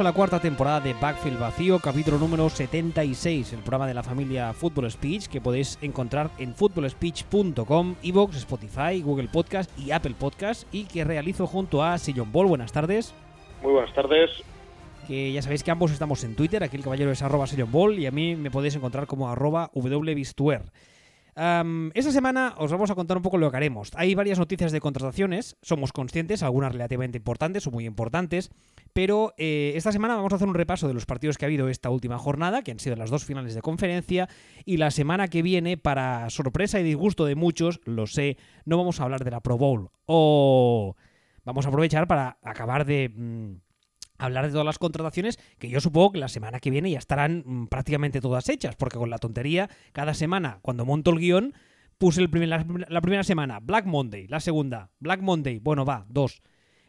A la cuarta temporada de Backfield Vacío, capítulo número 76, el programa de la familia Football Speech que podéis encontrar en footballspeech.com, Evox, Spotify, Google Podcast y Apple Podcast y que realizo junto a Sillon Ball. Buenas tardes. Muy buenas tardes. Que ya sabéis que ambos estamos en Twitter, aquí el caballero es arroba Sillon Ball y a mí me podéis encontrar como arroba wbistuer. Esta semana os vamos a contar un poco lo que haremos. Hay varias noticias de contrataciones, somos conscientes, algunas relativamente importantes o muy importantes, pero eh, esta semana vamos a hacer un repaso de los partidos que ha habido esta última jornada, que han sido las dos finales de conferencia, y la semana que viene, para sorpresa y disgusto de muchos, lo sé, no vamos a hablar de la Pro Bowl. O vamos a aprovechar para acabar de... Mm, hablar de todas las contrataciones que yo supongo que la semana que viene ya estarán mm, prácticamente todas hechas, porque con la tontería, cada semana, cuando monto el guion, puse el primer, la, primera semana Black Monday, la segunda Black Monday, bueno, va, dos.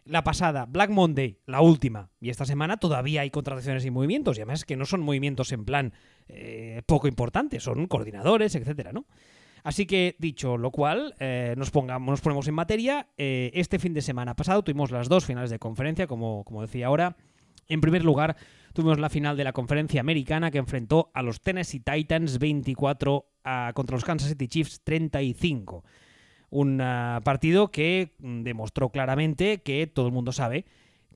La pasada, Black Monday, la última. Y esta semana todavía hay contrataciones y movimientos. Y además que no son movimientos en plan eh, poco importantes, son coordinadores, etcétera, ¿no? Así que, dicho lo cual, eh, nos, pongamos, nos ponemos en materia. Eh, este fin de semana pasado tuvimos las dos finales de conferencia, como, como decía ahora. En primer lugar, tuvimos la final de la conferencia americana que enfrentó a los Tennessee Titans 24 a, contra los Kansas City Chiefs 35. Un uh, partido que demostró claramente que todo el mundo sabe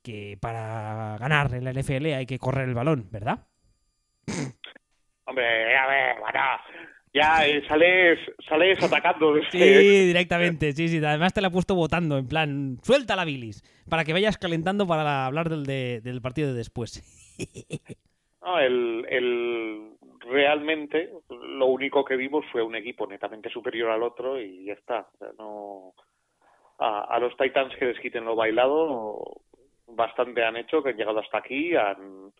que para ganar en la NFL hay que correr el balón, ¿verdad? Hombre, a ver, bueno, ya eh, sales, sales atacando. Sí, directamente, sí, sí. Además te la he puesto votando, en plan, suelta la bilis, para que vayas calentando para hablar del, de, del partido de después. No, el, el, realmente lo único que vimos fue un equipo netamente superior al otro y ya está. O sea, no, a, a, los Titans que les quiten lo bailado, bastante han hecho, que han llegado hasta aquí, han,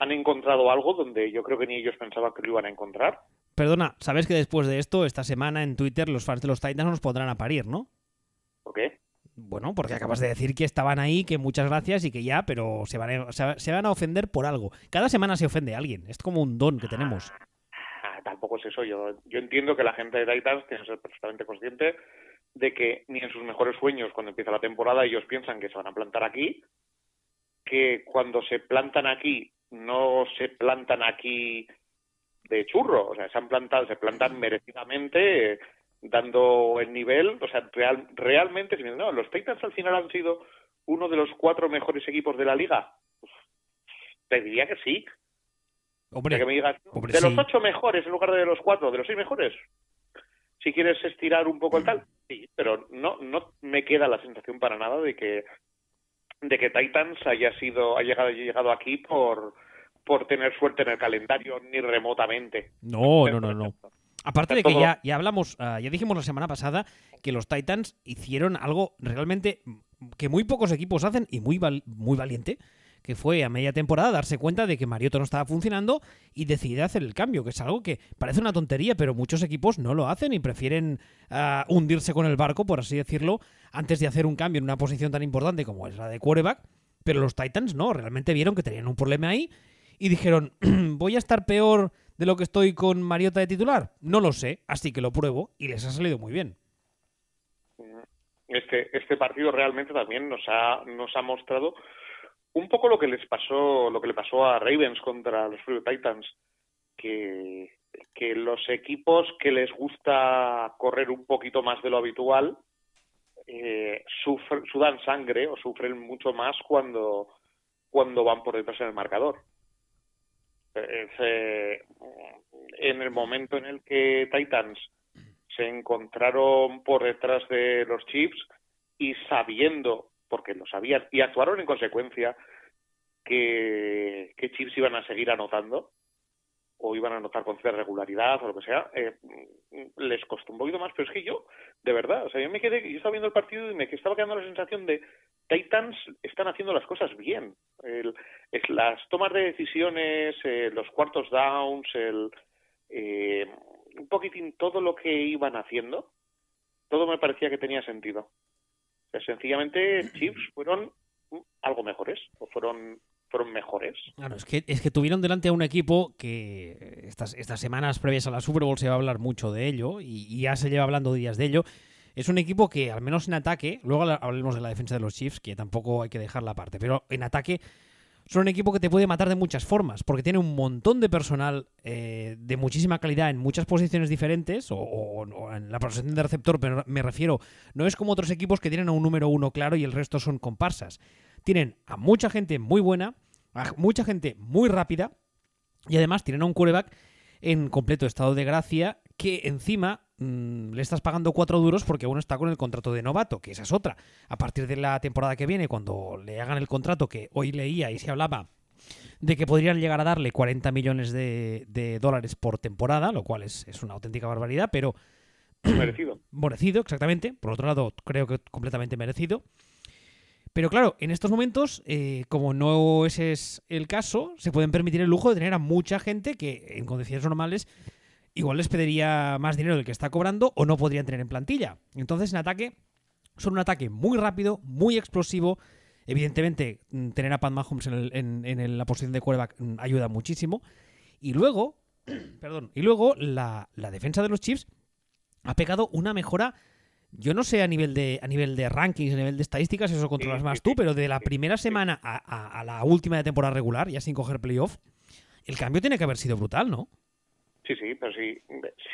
han encontrado algo donde yo creo que ni ellos pensaban que lo iban a encontrar. Perdona, sabes que después de esto, esta semana en Twitter, los fans de los Titans nos pondrán a parir, ¿no? ¿Por qué? Bueno, porque acabas de decir que estaban ahí, que muchas gracias y que ya, pero se van, a, se van a ofender por algo. Cada semana se ofende a alguien. Es como un don que tenemos. Ah, tampoco es eso. Yo, yo entiendo que la gente de Titans tiene que ser perfectamente consciente de que ni en sus mejores sueños, cuando empieza la temporada, ellos piensan que se van a plantar aquí, que cuando se plantan aquí, no se plantan aquí de churro, o sea, se han plantado, se plantan merecidamente, eh, dando el nivel, o sea, real, realmente, no, los Titans al final han sido uno de los cuatro mejores equipos de la liga. Te diría que sí. Hombre, que me digas, hombre, de los ocho mejores en lugar de los cuatro, de los seis mejores. Si quieres estirar un poco el tal, sí, pero no, no me queda la sensación para nada de que de que Titans haya sido, haya llegado, haya llegado aquí por por tener suerte en el calendario ni remotamente. No, no, no, no. Aparte de que ya, ya hablamos, uh, ya dijimos la semana pasada que los Titans hicieron algo realmente que muy pocos equipos hacen y muy, val muy valiente, que fue a media temporada darse cuenta de que Mariota no estaba funcionando y decidir hacer el cambio, que es algo que parece una tontería, pero muchos equipos no lo hacen y prefieren uh, hundirse con el barco, por así decirlo, antes de hacer un cambio en una posición tan importante como es la de quarterback. Pero los Titans no, realmente vieron que tenían un problema ahí y dijeron, ¿voy a estar peor de lo que estoy con Mariota de titular? No lo sé, así que lo pruebo y les ha salido muy bien. Este, este partido realmente también nos ha, nos ha mostrado un poco lo que les pasó, lo que le pasó a Ravens contra los Free Titans, que, que los equipos que les gusta correr un poquito más de lo habitual eh, sudan sangre o sufren mucho más cuando, cuando van por detrás en el marcador eh, en el momento en el que Titans se encontraron por detrás de los Chiefs y sabiendo, porque lo sabían, y actuaron en consecuencia, que, que Chiefs iban a seguir anotando, o iban a anotar con cierta regularidad o lo que sea, eh, les costó un poquito más, pero es que yo, de verdad, o sea, yo me quedé, yo estaba viendo el partido y me estaba quedando la sensación de Titans están haciendo las cosas bien. El, es las tomas de decisiones, eh, los cuartos downs, el, eh, un poquitín todo lo que iban haciendo, todo me parecía que tenía sentido. O sea, sencillamente Chiefs fueron algo mejores, o fueron fueron mejores. Claro, es que, es que tuvieron delante a un equipo que estas, estas semanas previas a la Super Bowl se va a hablar mucho de ello y, y, ya se lleva hablando días de ello. Es un equipo que, al menos en ataque, luego hablaremos de la defensa de los Chiefs, que tampoco hay que dejarla aparte, pero en ataque son un equipo que te puede matar de muchas formas, porque tiene un montón de personal eh, de muchísima calidad en muchas posiciones diferentes, o, en la posición de receptor, pero me refiero, no es como otros equipos que tienen a un número uno claro y el resto son comparsas. Tienen a mucha gente muy buena, a mucha gente muy rápida, y además tienen a un quarterback en completo estado de gracia que encima mm, le estás pagando cuatro duros porque uno está con el contrato de novato, que esa es otra. A partir de la temporada que viene, cuando le hagan el contrato que hoy leía y se hablaba de que podrían llegar a darle 40 millones de, dólares por temporada, lo cual es, es, una auténtica barbaridad, pero... Merecido. merecido, exactamente. Por otro lado, creo que completamente merecido. Pero claro, en estos momentos, eh, como no ese es el caso, se pueden permitir el lujo de tener a mucha gente que en condiciones normales igual les pediría más dinero del que está cobrando o no podrían tener en plantilla. Entonces, en ataque, son un ataque muy rápido, muy explosivo. Evidentemente, mm, tener a Pat Mahomes en, la posición de quarterback mm, ayuda muchísimo. Y luego, perdón, y luego la, la defensa de los Chiefs ha pegado una mejora yo no sé a nivel de a nivel de rankings, a nivel de estadísticas, eso controlas más tú, pero de la primera semana a, la última de temporada regular, ya sin coger playoff, el cambio tiene que haber sido brutal, ¿no? Sí, sí, pero sí,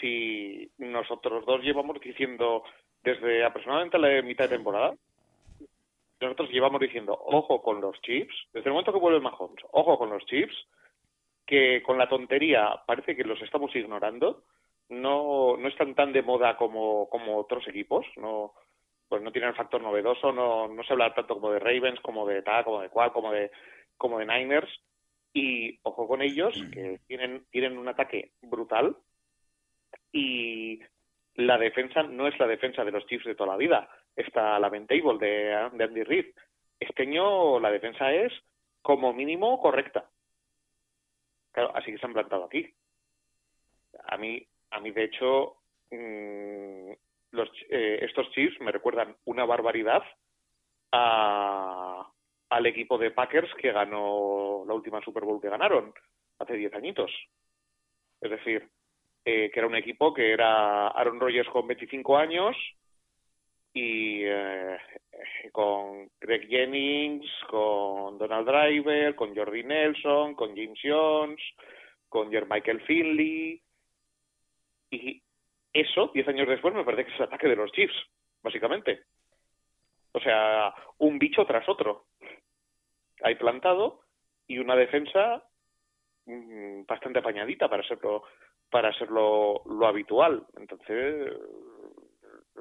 si nosotros dos llevamos diciendo desde aproximadamente la mitad de temporada, nosotros llevamos diciendo, ojo con los chips, desde el momento que vuelve Mahomes, ojo con los chips, que con la tontería parece que los estamos ignorando, no, no están tan de moda como, como otros equipos, no pues no tienen el factor novedoso, no, no se habla tanto como de Ravens, como de tal, como de cual, como de como de Niners y ojo con ellos que tienen tienen un ataque brutal y la defensa no es la defensa de los Chiefs de toda la vida, está la Table de, de Andy Reid. Este año la defensa es como mínimo correcta. Claro, así que se han plantado aquí. A mí a mí, de hecho, mm, los, eh, estos Chiefs me recuerdan una barbaridad al equipo de Packers que ganó la última Super Bowl que ganaron hace 10 añitos. Es decir, eh, que era un equipo que era Aaron Rodgers con 25 años y eh, con Greg Jennings, con Donald Driver, con Jordi Nelson, con James Jones, con Michael Finley, y eso, diez años después, me parece que es el ataque de los Chiefs, básicamente. O sea, un bicho tras otro. Hay plantado y una defensa mm, bastante apañadita para serlo para ser lo, habitual. Entonces,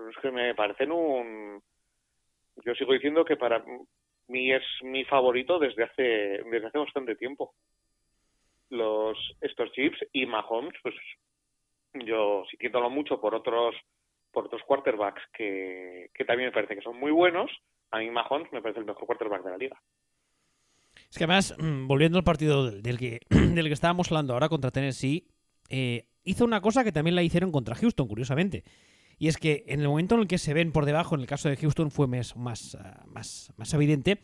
es que me parecen un... Yo sigo diciendo que para mí es mi favorito desde hace desde hace bastante tiempo. Los estos chips y Mahomes, pues yo sintiéndolo mucho por otros por otros quarterbacks que, también me parece que son muy buenos, a mí Mahomes me parece el mejor quarterback de la liga. Es que además, mm, volviendo al partido del que, del que estábamos hablando ahora contra Tennessee, eh, hizo una cosa que también la hicieron contra Houston, curiosamente. Y es que en el momento en el que se ven por debajo, en el caso de Houston fue más, más, ah, más, más evidente,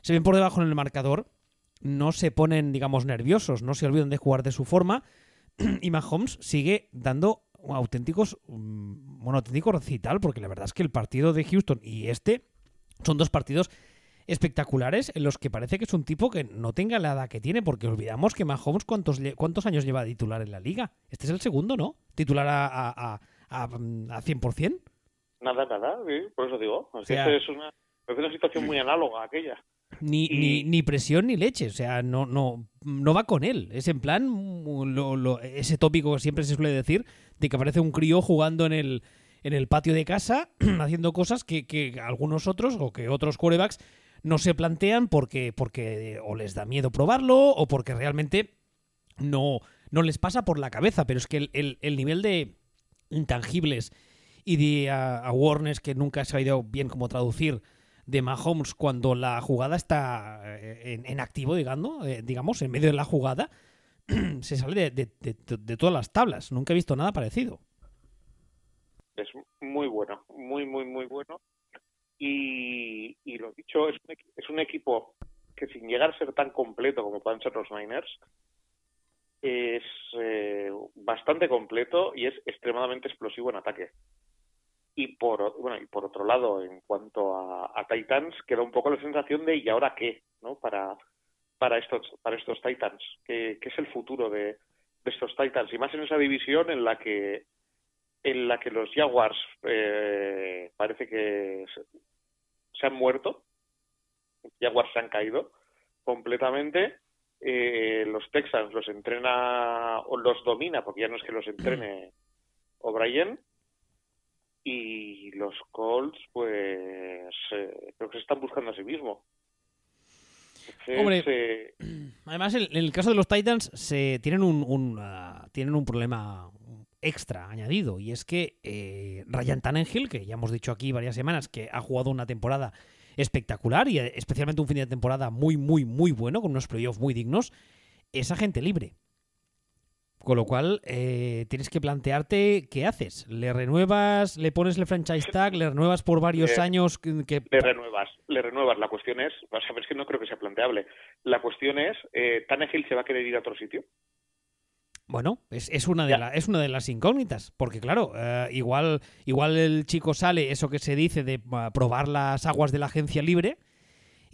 se ven por debajo en el marcador, no se ponen, digamos, nerviosos, no se olvidan de jugar de su forma, y Mahomes sigue dando auténticos, mm, bueno, auténtico recital, porque la verdad es que el partido de Houston y este son dos partidos espectaculares en los que parece que es un tipo que no tenga la edad que tiene, porque olvidamos que Mahomes cuántos, cuántos años lleva titular en la liga. Este es el segundo, ¿no? Titular a, a, a, a 100%. Nada, nada, por eso digo. es, una, es una situación muy análoga a aquella. Ni, ni, ni, presión ni leche, o sea, no, no, no va con él. Es en plan ese tópico que siempre se suele decir de que aparece un crío jugando en el, en el patio de casa haciendo cosas que, que algunos otros o que otros quarterbacks no se plantean porque, porque o les da miedo probarlo o porque realmente no, no les pasa por la cabeza. Pero es que el, el, nivel de intangibles y de awareness que nunca he sabido bien cómo traducir de Mahomes cuando la jugada está eh, en, activo, digamos, eh, digamos, en medio de la jugada, se sale de, de, todas las tablas. Nunca he visto nada parecido. Es muy bueno, muy, muy, muy bueno. Y, y lo dicho, es un, es un equipo que sin llegar a ser tan completo como pueden ser los Niners, es eh, bastante completo y es extremadamente explosivo en ataque. Y por, bueno, y por otro lado, en cuanto a, Titans, queda un poco la sensación de ¿y ahora qué? ¿no? Para, para estos, para estos Titans, que, es el futuro de, estos Titans, y más en esa división en la que en la que los Jaguars eh, parece que se, han muerto, Jaguars se han caído completamente, eh, los Texans los entrena o los domina, porque ya no es que los entrene O'Brien, y los Colts, pues eh, creo que se están buscando a sí mismos. Hombre, eh, además en, el caso de los Titans se tienen un, ah, tienen un problema extra añadido y es que eh, Ryan Tannenhill, que ya hemos dicho aquí varias semanas que ha jugado una temporada espectacular y especialmente un fin de temporada muy muy muy bueno con unos playoffs muy dignos, es agente libre. Con lo cual, eh, tienes que plantearte qué haces. ¿Le renuevas, le pones el franchise tag, le renuevas por varios años? Que... Le renuevas, le renuevas. La cuestión es, a ver, que no creo que sea planteable. La cuestión es, eh, ¿Tannehill se va a querer ir a otro sitio? Bueno, es, es, una de la, es una de las incógnitas, porque claro, eh, igual, igual el chico sale, eso que se dice de uh, probar las aguas de la agencia libre,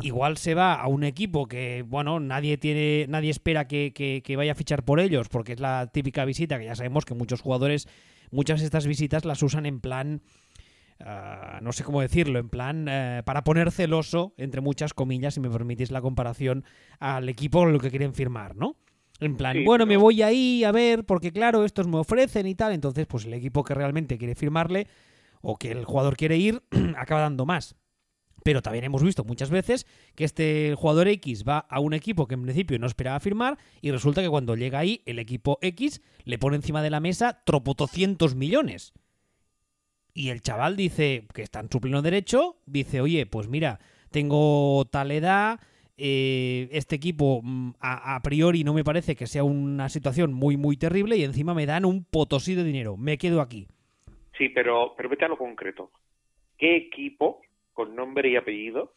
igual se va a un equipo que, bueno, nadie tiene, nadie espera que, vaya a fichar por ellos, porque es la típica visita que ya sabemos que muchos jugadores, muchas de estas visitas las usan en plan, ah, no sé cómo decirlo, en plan eh, para poner celoso, entre muchas comillas, si me permitís la comparación, al equipo con lo que quieren firmar, ¿no? En plan, bueno, me voy ahí a ver, porque claro, estos me ofrecen y tal, entonces pues el equipo que realmente quiere firmarle o que el jugador quiere ir, acaba dando más. Pero también hemos visto muchas veces que este jugador X va a un equipo que en principio no esperaba firmar y resulta que cuando llega ahí el equipo X le pone encima de la mesa tropotocientos millones. Y el chaval dice, que está en su pleno derecho, dice, oye, pues mira, tengo tal edad, eh, este equipo mm, a, priori no me parece que sea una situación muy, muy terrible y encima me dan un potosí de dinero, me quedo aquí. Sí, pero, pero vete a lo concreto. ¿Qué equipo con nombre y apellido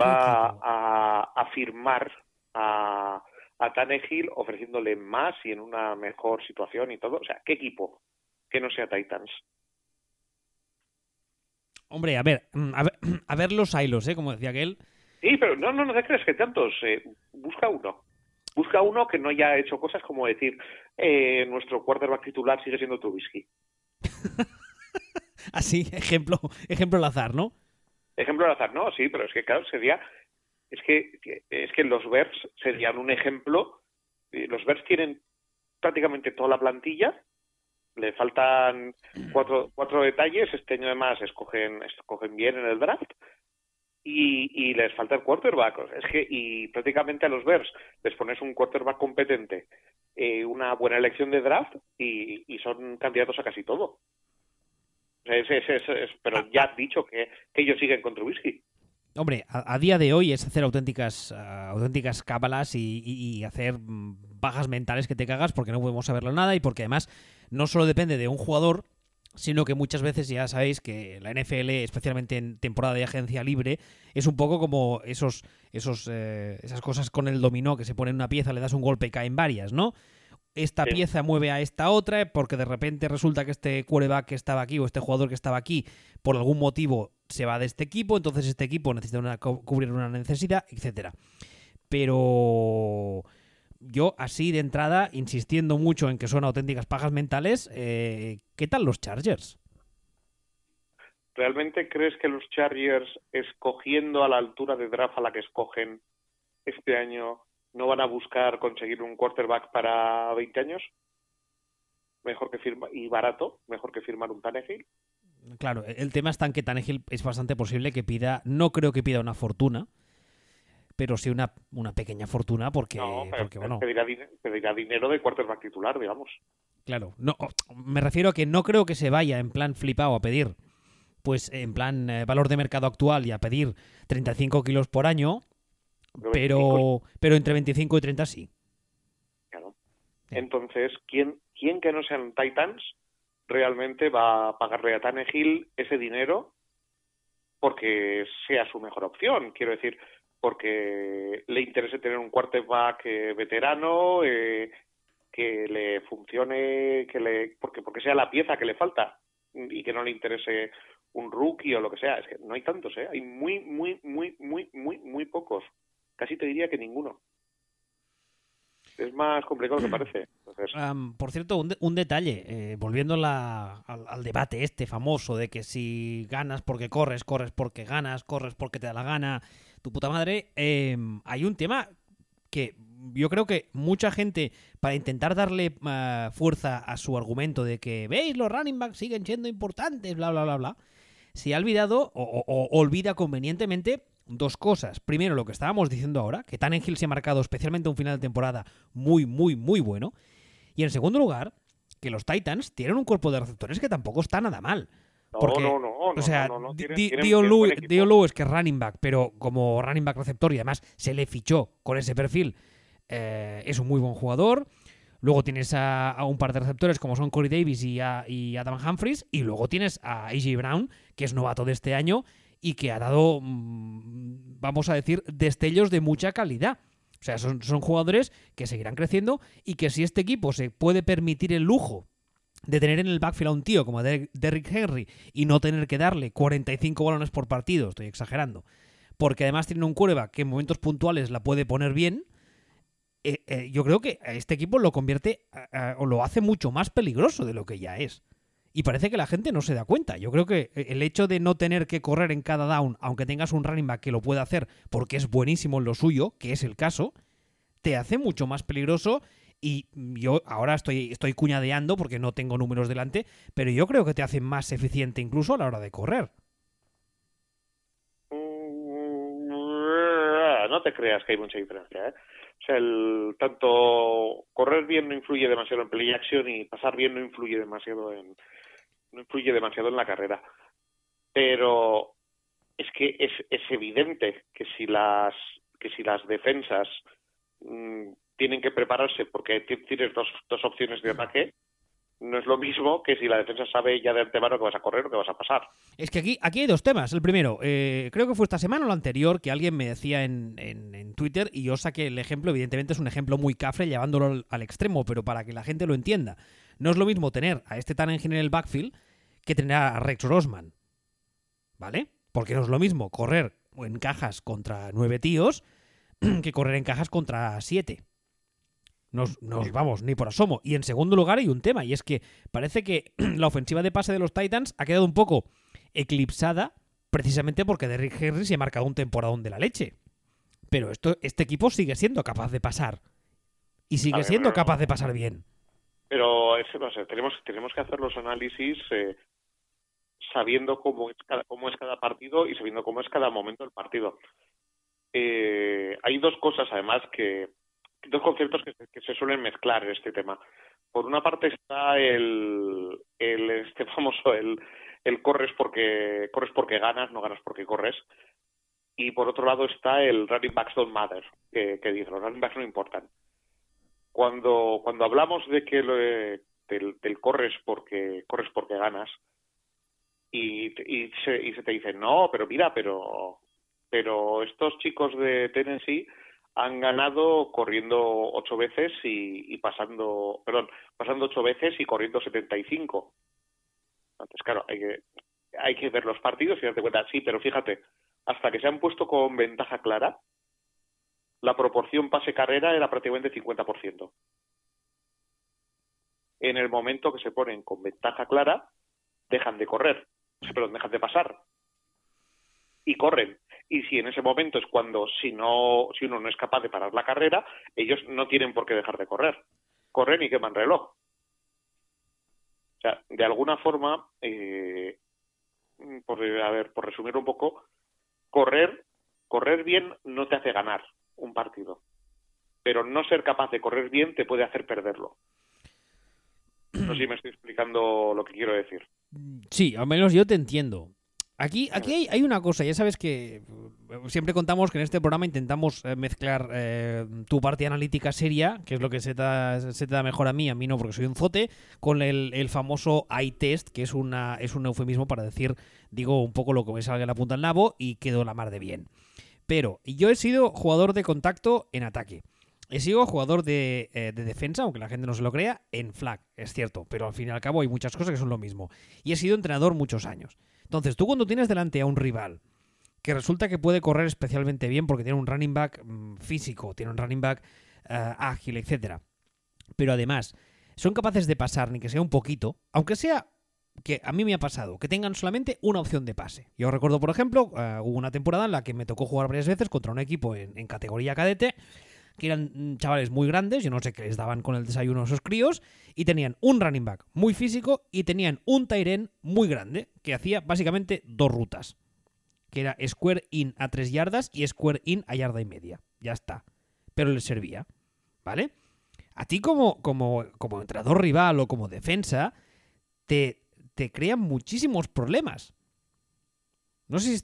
va a, firmar a, a Tannehill ofreciéndole más y en una mejor situación y todo. O sea, ¿qué equipo que no sea Titans? Hombre, a ver, mm, a ver, los hilos, ¿eh? Como decía aquel. Sí, pero no, no, no te crees que tantos. Eh, busca uno. Busca uno que no haya hecho cosas como decir, eh, nuestro quarterback titular sigue siendo Trubisky. Así, ejemplo, ejemplo al azar, ¿no? Ejemplo al azar, no, sí, pero es que claro, sería, es que, es que los Bears serían un ejemplo, los Bears tienen prácticamente toda la plantilla, le faltan cuatro, cuatro detalles, este año además escogen, escogen bien en el draft, y, y, les falta el quarterback. Es que, y prácticamente a los Bears les pones un quarterback competente, eh, una buena elección de draft y, son candidatos a casi todo. Pero ya has dicho que, ellos siguen con Trubisky. Hombre, a, día de hoy es hacer auténticas uh, auténticas cábalas y, hacer mm, bajas mentales que te cagas porque no podemos saberlo nada y porque además no solo depende de un jugador, sino que muchas veces ya sabéis que la NFL, especialmente en temporada de agencia libre, es un poco como esos, esos, eh, esas cosas con el dominó que se pone en una pieza, le das un golpe y caen varias, ¿no? Esta pieza mueve a esta otra, porque de repente resulta que este quarterback que estaba aquí o este jugador que estaba aquí, por algún motivo se va de este equipo, entonces este equipo necesita cubrir una necesidad, etcétera. Pero yo así de entrada, insistiendo mucho en que son auténticas pajas mentales, eh, ¿qué tal los Chargers? ¿Realmente crees que los Chargers, escogiendo a la altura de draft a la que escogen este año, no van a buscar conseguir un quarterback para 20 años mejor que firma y barato mejor que firmar un Tannehill. Claro el tema está en que Tannehill es bastante posible que pida no creo que pida una fortuna pero sí una, una pequeña fortuna porque, porque bueno. pedirá, pedirá, dinero de quarterback titular digamos. Claro no me refiero a que no creo que se vaya en plan flipado a pedir pues en plan eh, valor de mercado actual y a pedir 35 kilos por año pero, pero entre 25 y 30 sí. Claro. Entonces, ¿quién, ¿quién que no sean Titans realmente va a pagarle a Tannehill ese dinero porque sea su mejor opción? Quiero decir, porque le interese tener un quarterback eh, veterano, eh, que le funcione, que le, porque, porque sea la pieza que le falta y que no le interese un rookie o lo que sea. Es que no hay tantos, ¿eh? Hay muy, muy, muy, muy, muy, muy pocos casi te diría que ninguno. Es más complicado que parece. por cierto, un, detalle, eh, volviendo al, debate este famoso de que si ganas porque corres, corres porque ganas, corres porque te da la gana, tu puta madre, em, hay un tema que yo creo que mucha gente, para intentar darle eh, fuerza a su argumento de que, veis, los running backs siguen siendo importantes, bla, bla, bla, bla, se ha olvidado o olvida convenientemente dos cosas. Primero, lo que estábamos diciendo ahora, que Tannenhill se ha marcado especialmente un final de temporada muy, muy, muy bueno. Y en segundo lugar, que los Titans tienen un cuerpo de receptores que tampoco está nada mal. Porque, no, no, no, O sea, Dion Lewis, que es running back, pero como running back receptor y además se le fichó con ese perfil, eh, es un muy buen jugador. Luego tienes a, un par de receptores como son Corey Davis y, y Adam Humphries. Y luego tienes a AJ Brown, que es novato de este año y que ha dado, mm, vamos a decir, destellos de mucha calidad. O sea, son, jugadores que seguirán creciendo y que si este equipo se puede permitir el lujo de tener en el backfield a un tío como Derrick Henry y no tener que darle 45 balones por partido, estoy exagerando, porque además tiene un quarterback que en momentos puntuales la puede poner bien, eh, eh, yo creo que este equipo lo convierte o lo hace mucho más peligroso de lo que ya es. Y parece que la gente no se da cuenta. Yo creo que el hecho de no tener que correr en cada down, aunque tengas un running back que lo pueda hacer porque es buenísimo en lo suyo, que es el caso, te hace mucho más peligroso. Y yo ahora estoy, estoy cuñadeando porque no tengo números delante, pero yo creo que te hace más eficiente incluso a la hora de correr. Mm, no te creas que hay mucha diferencia. ¿eh? O sea, el, tanto correr bien no influye demasiado en play action y pasar bien no influye demasiado en, no influye demasiado en la carrera. Pero es que es, es evidente que si las que si las defensas mm, tienen que prepararse porque tienes dos, dos opciones de ataque, no es lo mismo que si la defensa sabe ya de antemano que vas a correr o que vas a pasar. Es que aquí, aquí hay dos temas. El primero, eh, creo que fue esta semana o la anterior que alguien me decía en, en, Twitter y yo saqué el ejemplo, evidentemente es un ejemplo muy cafre llevándolo al, extremo, pero para que la gente lo entienda. No es lo mismo tener a este tan en el backfield que tener a Rex Rosman. ¿Vale? Porque no es lo mismo correr en cajas contra nueve tíos que correr en cajas contra siete. Nos, nos, vamos, ni por asomo. Y en segundo lugar hay un tema, y es que parece que la ofensiva de pase de los Titans ha quedado un poco eclipsada precisamente porque Derrick Henry se ha marcado un temporadón de la leche. Pero esto, este equipo sigue siendo capaz de pasar. Y sigue siendo capaz de pasar bien. Pero eso no sé, tenemos, tenemos que hacer los análisis eh, sabiendo cómo es, cada, cómo es cada partido y sabiendo cómo es cada momento del partido. Eh, hay dos cosas además que, dos conceptos que, se suelen mezclar en este tema. Por una parte está el, este famoso el, corres porque corres porque ganas, no ganas porque corres. Y por otro lado está el running backs don't matter, que dice los running backs no importan. Cuando cuando hablamos de que lo, del, del, corres porque corres porque ganas y, y, se, y se te dice no, pero mira, pero pero estos chicos de Tennessee han ganado corriendo ocho veces y, pasando, perdón, pasando ocho veces y corriendo 75. Entonces, claro, hay que, hay que ver los partidos y darte cuenta, sí, pero fíjate, hasta que se han puesto con ventaja clara, la proporción pase-carrera era prácticamente 50%. En el momento que se ponen con ventaja clara, dejan de correr, perdón, dejan de pasar. Y corren. Y si en ese momento es cuando si no si uno no es capaz de parar la carrera ellos no tienen por qué dejar de correr. Corren y queman reloj. O sea de alguna forma eh, por a ver por resumir un poco correr correr bien no te hace ganar un partido pero no ser capaz de correr bien te puede hacer perderlo no sé si me estoy explicando lo que quiero decir. Sí, al menos yo te entiendo. Aquí, aquí hay, una cosa, ya sabes que eh, siempre contamos que en este programa intentamos eh, mezclar eh, tu parte analítica seria, que es lo que se te, da, se te da mejor a mí, a mí no porque soy un zote, con el, el famoso eye-test, que es, una, es un eufemismo para decir, digo un poco lo que me salga en la punta del nabo y quedo la mar de bien. Pero yo he sido jugador de contacto en ataque. He sido jugador de, de, defensa, aunque la gente no se lo crea, en flag, es cierto, pero al fin y al cabo hay muchas cosas que son lo mismo. Y he sido entrenador muchos años. Entonces, tú cuando tienes delante a un rival que resulta que puede correr especialmente bien porque tiene un running back mm, físico, tiene un running back eh, ágil, etcétera. Pero además, son capaces de pasar, ni que sea un poquito, aunque sea que a mí me ha pasado, que tengan solamente una opción de pase. Yo recuerdo, por ejemplo, eh, hubo una temporada en la que me tocó jugar varias veces contra un equipo en, categoría cadete, que eran mm, chavales muy grandes, yo no sé qué les daban con el desayuno a esos críos, y tenían un running back muy físico y tenían un Tyren muy grande, que hacía básicamente dos rutas, que era square in a tres yardas y square in a yarda y media. Ya está. Pero les servía, ¿vale? A ti como, como, como entrenador rival o como defensa, te, te crean muchísimos problemas. No sé si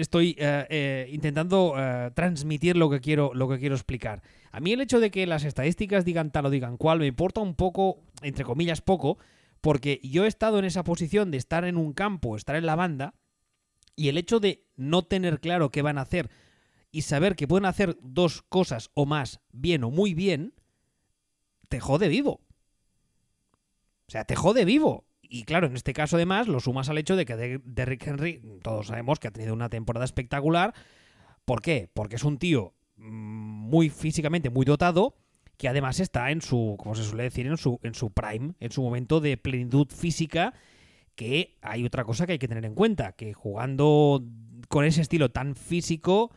estoy, eh, eh, intentando eh, transmitir lo que, quiero, lo que quiero explicar. A mí el hecho de que las estadísticas digan tal o digan cual me importa un poco, entre comillas poco, porque yo he estado en esa posición de estar en un campo, estar en la banda, y el hecho de no tener claro qué van a hacer y saber que pueden hacer dos cosas o más bien o muy bien, te jode vivo. O sea, te jode vivo. Y claro, en este caso además lo sumas al hecho de que Derrick Henry, todos sabemos que ha tenido una temporada espectacular. ¿Por qué? Porque es un tío mm, muy físicamente muy dotado, que además está en su, como se suele decir, en su, en su prime, en su momento de plenitud física, que hay otra cosa que hay que tener en cuenta, que jugando con ese estilo tan físico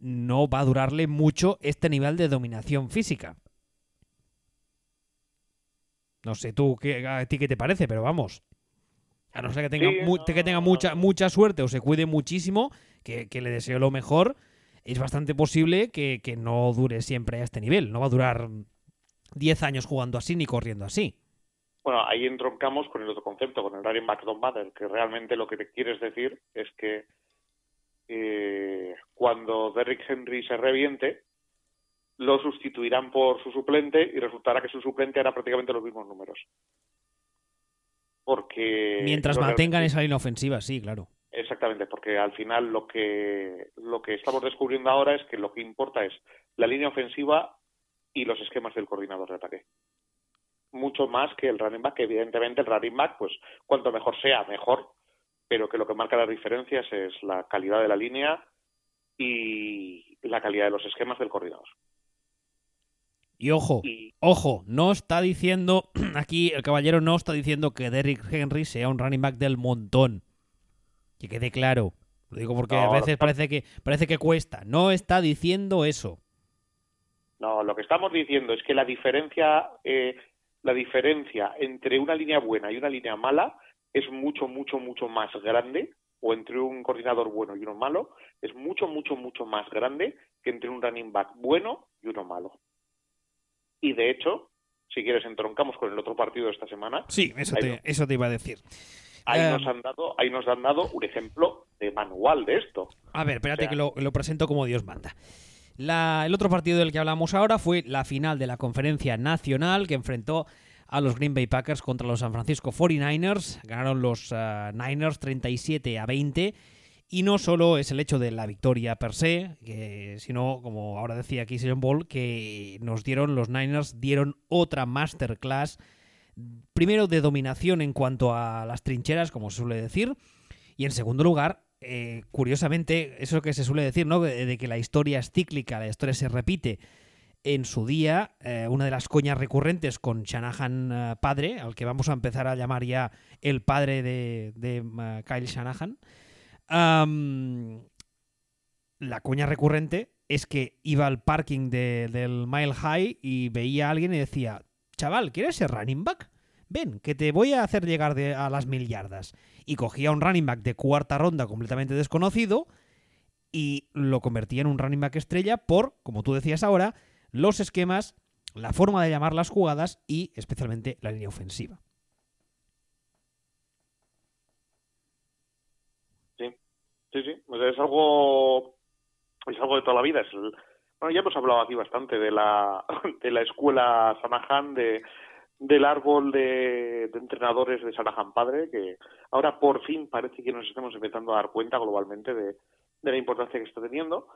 no va a durarle mucho este nivel de dominación física. No sé tú qué, a ti qué te parece, pero vamos. A no ser que tenga, que tenga mucha, mucha suerte o se cuide muchísimo, que, le deseo lo mejor, es bastante posible que, no dure siempre a este nivel. No va a durar 10 años jugando así ni corriendo así. Bueno, ahí entroncamos con el otro concepto, con el running back don't matter, que realmente lo que te quieres decir es que eh, cuando Derrick Henry se reviente, lo sustituirán por su suplente y resultará que su suplente hará prácticamente los mismos números. Porque mientras mantengan esa línea ofensiva, sí, claro. Exactamente, porque al final lo que lo que estamos descubriendo ahora es que lo que importa es la línea ofensiva y los esquemas del coordinador de ataque. Mucho más que el running back, que evidentemente el running back, pues cuanto mejor sea, mejor, pero que lo que marca las diferencias es la calidad de la línea y la calidad de los esquemas del coordinador. Y ojo, ojo, no está diciendo, aquí el caballero no está diciendo que Derrick Henry sea un running back del montón. Que quede claro. Lo digo porque a veces parece que, parece que cuesta. No está diciendo eso. No, lo que estamos diciendo es que la diferencia, eh, la diferencia entre una línea buena y una línea mala es mucho, mucho, mucho más grande, o entre un coordinador bueno y uno malo, es mucho, mucho, mucho más grande que entre un running back bueno y uno malo. Y de hecho, si quieres, entroncamos con el otro partido de esta semana. Sí, eso, te, eso te iba a decir. Ahí, eh, nos han dado, ahí nos han dado un ejemplo de manual de esto. A ver, espérate que lo, presento como Dios manda. el otro partido del que hablamos ahora fue la final de la conferencia nacional que enfrentó a los Green Bay Packers contra los San Francisco 49ers. Ganaron los uh, Niners 37 a 20 y no solo es el hecho de la victoria per se, sino, como ahora decía aquí Sion Ball, que nos dieron, los Niners dieron otra masterclass, primero de dominación en cuanto a las trincheras, como se suele decir, y en segundo lugar, eh, curiosamente, eso que se suele decir, ¿no? De, que la historia es cíclica, la historia se repite. En su día, eh, una de las coñas recurrentes con Shanahan eh, padre, al que vamos a empezar a llamar ya el padre de, de Kyle Shanahan, la cuña recurrente es que iba al parking del Mile High y veía a alguien y decía, chaval, ¿quieres ser running back? Ven, que te voy a hacer llegar a las mil yardas. Y cogía un running back de cuarta ronda completamente desconocido y lo convertía en un running back estrella por, como tú decías ahora, los esquemas, la forma de llamar las jugadas y especialmente la línea ofensiva. Sí, sí, es algo es algo de toda la vida. Es bueno, ya hemos hablado aquí bastante de la de la escuela Sanahan, de del árbol de, entrenadores de Sanahan padre, que ahora por fin parece que nos estamos empezando a dar cuenta globalmente de, la importancia que está teniendo.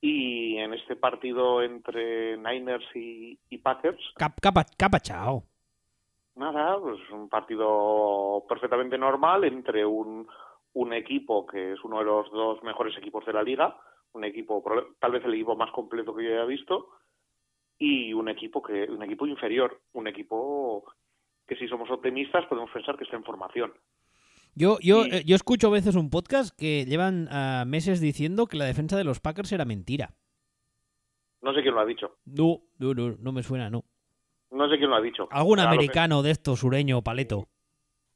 Y en este partido entre Niners y, Packers. Capa, capa, chao. Nada, pues un partido perfectamente normal entre un un equipo que es uno de los dos mejores equipos de la liga, un equipo tal vez el equipo más completo que yo haya visto y un equipo que un equipo inferior, un equipo que si somos optimistas podemos pensar que está en formación. Yo, yo, eh, yo escucho a veces un podcast que llevan ah, meses diciendo que la defensa de los Packers era mentira. No sé quién lo ha dicho. No, no, no, no me suena, no. No sé quién lo ha dicho. Algún americano de esto, sureño, paleto.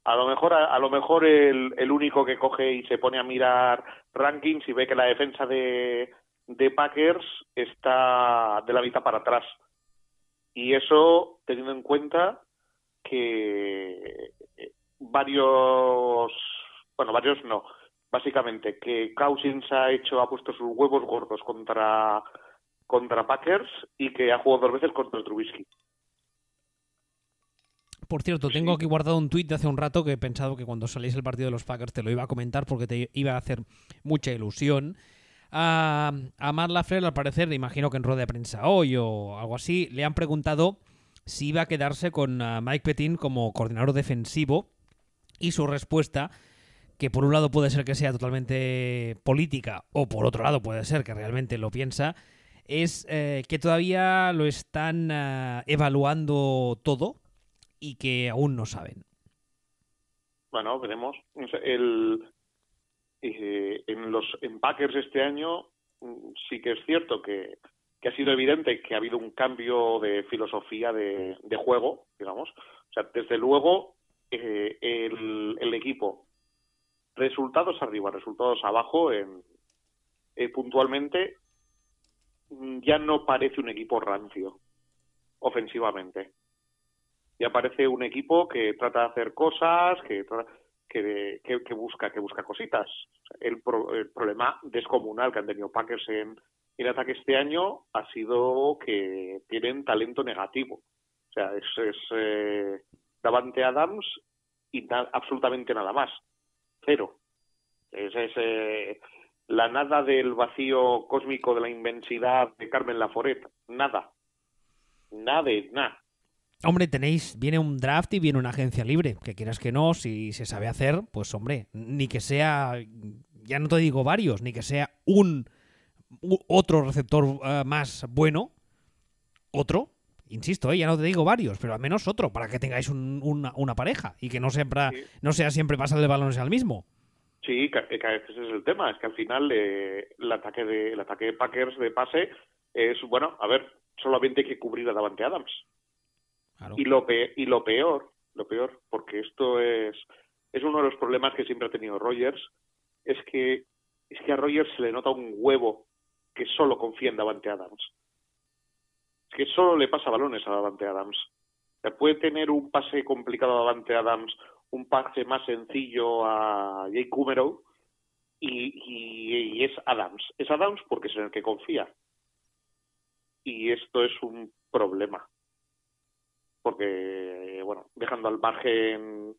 A lo mejor, a, lo mejor el, el, único que coge y se pone a mirar rankings y ve que la defensa de, de Packers está de la mitad para atrás. Y eso teniendo en cuenta que varios, bueno, varios no, básicamente que Cousins ha hecho, ha puesto sus huevos gordos contra contra Packers y que ha jugado dos veces contra Trubisky. Por cierto, tengo aquí guardado un tuit de hace un rato que he pensado que cuando saliese el partido de los Packers te lo iba a comentar porque te iba a hacer mucha ilusión. A, a Matt Lafleur, al parecer, imagino que en rueda de prensa hoy o algo así, le han preguntado si iba a quedarse con ah, Mike Petin como coordinador defensivo y su respuesta, que por un lado puede ser que sea totalmente política o por otro lado puede ser que realmente lo piensa, es eh, que todavía lo están ah, evaluando todo y que aún no saben. Bueno, veremos. El, eh, en los en Packers este año mm, sí que es cierto que, que, ha sido evidente que ha habido un cambio de filosofía de, de juego, digamos. O sea, desde luego eh, el, el, equipo resultados arriba, resultados abajo, en, eh, puntualmente mm, ya no parece un equipo rancio ofensivamente. Ya parece un equipo que trata de hacer cosas, que, que, que, busca que busca cositas. El, el, problema descomunal que han tenido Packers en, en ataque este año ha sido que tienen talento negativo. O sea, es, es eh, Davante Adams y absolutamente nada más. Cero. Es, es la nada del vacío cósmico de la inmensidad de Carmen Laforet. Nada. Nada, nada. Hombre, tenéis, viene un draft y viene una agencia libre, que quieras que no, si se sabe hacer, pues hombre, ni que sea, ya no te digo varios, ni que sea un otro receptor uh, más bueno, otro, insisto, ¿eh? ya no te digo varios, pero al menos otro, para que tengáis un, una, una, pareja y que no siempre, sí. no sea siempre pasarle balones al mismo. Sí, que, que ese es el tema, es que al final eh, el ataque de el ataque de Packers de pase es bueno, a ver, solamente hay que cubrir a Davante Adams. Y lo pe y lo peor, lo peor, porque esto es es uno de los problemas que siempre ha tenido Rogers, es que es que a Rogers se le nota un huevo que solo confía en Davante Adams que solo le pasa balones a Davante Adams. puede tener un pase complicado a Davante Adams, un pase más sencillo a Jake Kumero y, y, y, es Adams. Es Adams porque es en el que confía. Y esto es un problema. Porque, bueno, dejando al margen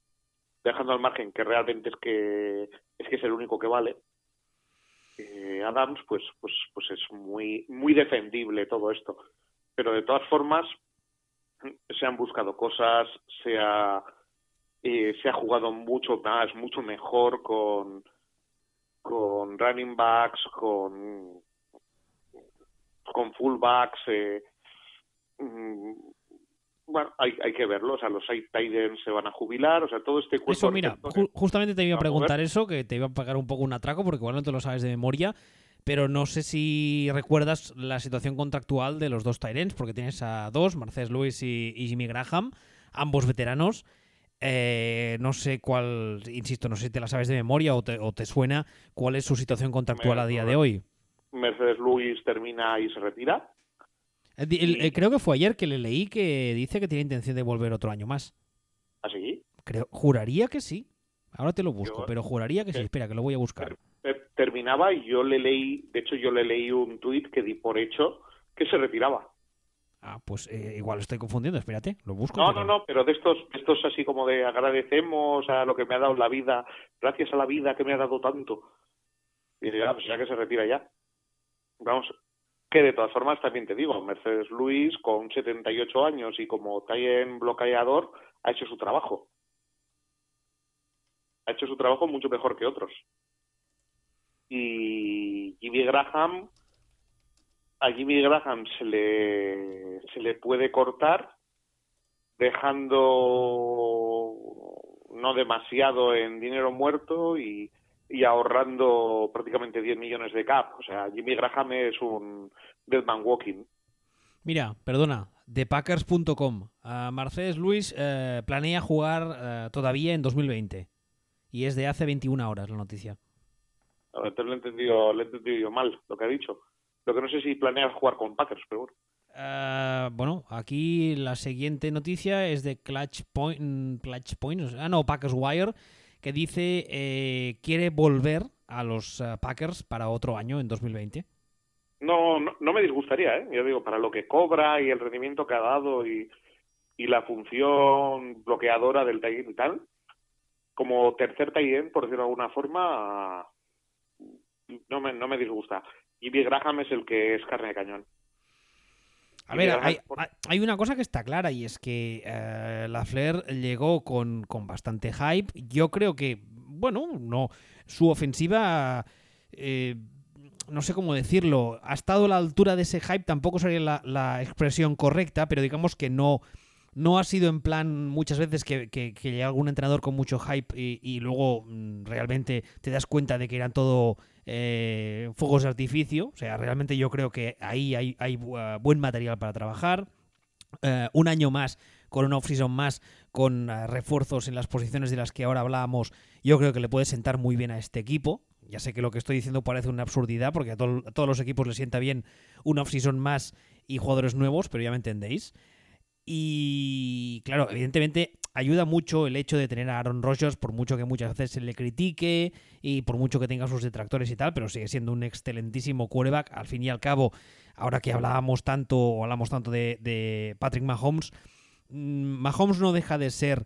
dejando al margen que realmente es que es que es el único que vale eh, Adams pues pues pues es muy muy defendible todo esto pero de todas formas se han buscado cosas, se ha, eh, se ha jugado mucho más, mucho mejor con, con running backs, con, con fullbacks. Eh, mm, bueno, hay, hay que verlo, o sea, los Titans se van a jubilar, o sea, todo este cuerpo... Eso, mira, ju justamente te iba a preguntar eso, que te iba a pagar un poco un atraco, porque igual no te lo sabes de memoria, pero no sé si recuerdas la situación contractual de los dos Tyrants, porque tienes a dos, Marcés Lewis y, y, Jimmy Graham, ambos veteranos. Eh, no sé cuál, insisto, no sé si te la sabes de memoria o te, o te suena cuál es su situación contractual a día de hoy. Mercedes Lewis termina y se retira. El, el, el, creo que fue ayer que le leí que dice que tiene intención de volver otro año más. ¿Ah, sí? Creo, juraría que sí. Ahora te lo busco, Yo, pero juraría que sí. Espera, que lo voy a buscar terminaba y yo le leí, de hecho yo le leí un tuit que di por hecho que se retiraba. Ah, pues eh, igual estoy confundiendo, espérate, lo busco. No, no, no, pero de estos, estos así como de agradecemos a lo que me ha dado la vida, gracias a la vida que me ha dado tanto. Y diría, ah, pues ya que se retira ya. Vamos, que de todas formas también te digo, Mercedes Luis con 78 años y como en bloqueador ha hecho su trabajo. ha hecho su trabajo mucho mejor que otros. Y Jimmy Graham, a Jimmy Graham se le, se le puede cortar dejando no demasiado en dinero muerto y, y ahorrando prácticamente 10 millones de cap. O sea, Jimmy Graham es un deadman walking. Mira, perdona, de Packers.com. Uh, Mercedes Luis eh, planea jugar eh, todavía en 2020. Y es de hace 21 horas la noticia. Entonces lo he entendido, lo he entendido yo mal, lo que ha dicho. Lo que no sé si planea jugar con Packers, pero bueno. Uh, bueno, aquí la siguiente noticia es de Clutch Point, Clutch Point ah no, Packers Wire, que dice eh, quiere volver a los uh, Packers para otro año en 2020. No, no, no, me disgustaría, ¿eh? Yo digo, para lo que cobra y el rendimiento que ha dado y, la función bloqueadora del Tayen y tal, como tercer Tayen, por decirlo de alguna forma, no me, no me disgusta. Y Graham es el que es carne de cañón. A ver, hay, hay, una cosa que está clara y es que uh, la Flair llegó con, con, bastante hype. Yo creo que, bueno, no, su ofensiva, eh, no sé cómo decirlo, ha estado a la altura de ese hype, tampoco sería la, la expresión correcta, pero digamos que no, no ha sido en plan muchas veces que, llega algún entrenador con mucho hype y, luego mm, realmente te das cuenta de que eran todo eh, fuegos de artificio. O sea, realmente yo creo que ahí hay, uh, buen material para trabajar. Uh, un año más, con una off-season más, con uh, refuerzos en las posiciones de las que ahora hablábamos, yo creo que le puede sentar muy bien a este equipo. Ya sé que lo que estoy diciendo parece una absurdidad, porque a, to a todos los equipos les sienta bien una off-season más y jugadores nuevos, pero ya me entendéis. Y claro, evidentemente ayuda mucho el hecho de tener a Aaron Rodgers, por mucho que muchas veces se le critique y por mucho que tenga sus detractores y tal, pero sigue siendo un excelentísimo quarterback. Al fin y al cabo, ahora que hablábamos tanto o hablamos tanto de, de Patrick Mahomes, Mahomes no deja de ser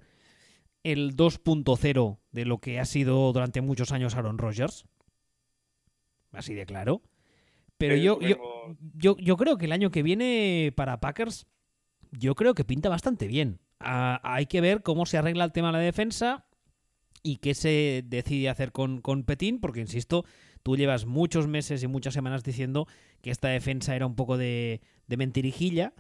el 2.0 de lo que ha sido durante muchos años Aaron Rodgers. Así de claro. Pero yo, yo, yo, yo creo que el año que viene para Packers yo creo que pinta bastante bien. Hay que ver cómo se arregla el tema de la defensa y qué se decide hacer con, con Petín, porque insisto, tú llevas muchos meses y muchas semanas diciendo que esta defensa era un poco de, de mentirijilla.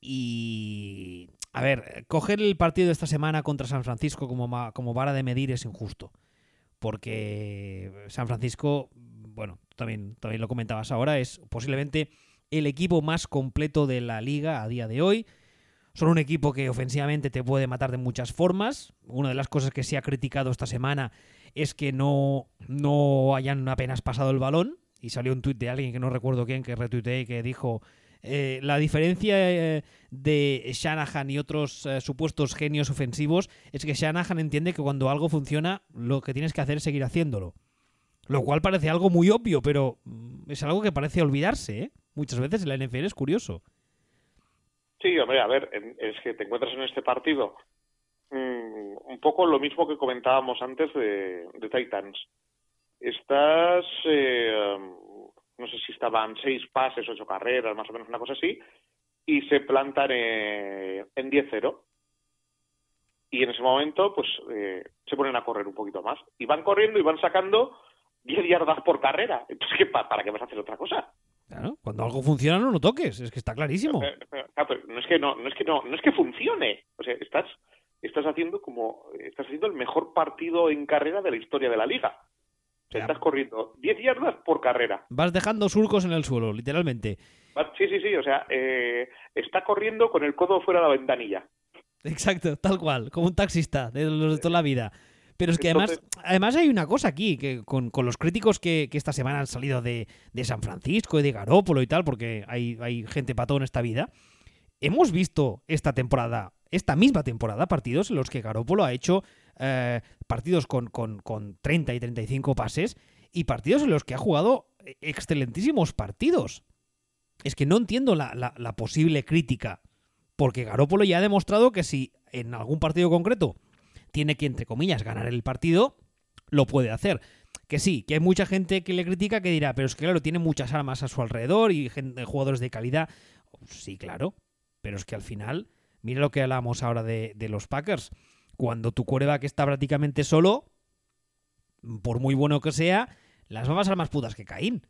Y. A ver, coger el partido de esta semana contra San Francisco como, como vara de medir es injusto. Porque San Francisco, bueno, también, también lo comentabas ahora, es posiblemente el equipo más completo de la liga a día de hoy. Son un equipo que ofensivamente te puede matar de muchas formas. Una de las cosas que se ha criticado esta semana es que no, no hayan apenas pasado el balón. Y salió un tuit de alguien que no recuerdo quién que retuiteé que dijo eh, la diferencia eh, de Shanahan y otros eh, supuestos genios ofensivos es que Shanahan entiende que cuando algo funciona lo que tienes que hacer es seguir haciéndolo. Lo cual parece algo muy obvio, pero es algo que parece olvidarse. Muchas veces en la NFL es curioso. Sí, hombre, a ver, es que te encuentras en este partido mmm, un poco lo mismo que comentábamos antes de, de Titans. Estás, eh, no sé si estaban seis pases, ocho carreras, más o menos una cosa así, y se plantan eh, en 10-0. Y en ese momento, pues, eh, se ponen a correr un poquito más. Y van corriendo y van sacando 10 yardas por carrera. Entonces, ¿qué, ¿para qué vas a hacer otra cosa? Claro, cuando algo funciona no lo toques, es que está clarísimo. Pero, pero, pero, no es que no, no es que no, no es que funcione. O sea, estás estás haciendo como estás haciendo el mejor partido en carrera de la historia de la liga. O sea, estás corriendo 10 yardas por carrera. Vas dejando surcos en el suelo, literalmente. Sí, sí, sí, o sea, eh, está corriendo con el codo fuera de la ventanilla. Exacto, tal cual, como un taxista de los de toda la vida. Pero es que además, además hay una cosa aquí, que con, con los críticos que, que, esta semana han salido de, de, San Francisco y de Garópolo y tal, porque hay, hay gente para todo en esta vida, hemos visto esta temporada, esta misma temporada, partidos en los que Garópolo ha hecho eh, partidos con, con, con 30 y 35 pases y partidos en los que ha jugado excelentísimos partidos. Es que no entiendo la, la, la posible crítica, porque Garópolo ya ha demostrado que si en algún partido concreto tiene que, entre comillas, ganar el partido, lo puede hacer. Que sí, que hay mucha gente que le critica que dirá, pero es que claro, tiene muchas armas a su alrededor y jugadores de calidad. Sí, claro, pero es que al final, mira lo que hablamos ahora de, los Packers. Cuando tu coreback está prácticamente solo, por muy bueno que sea, las va a pasar más putas que Caín.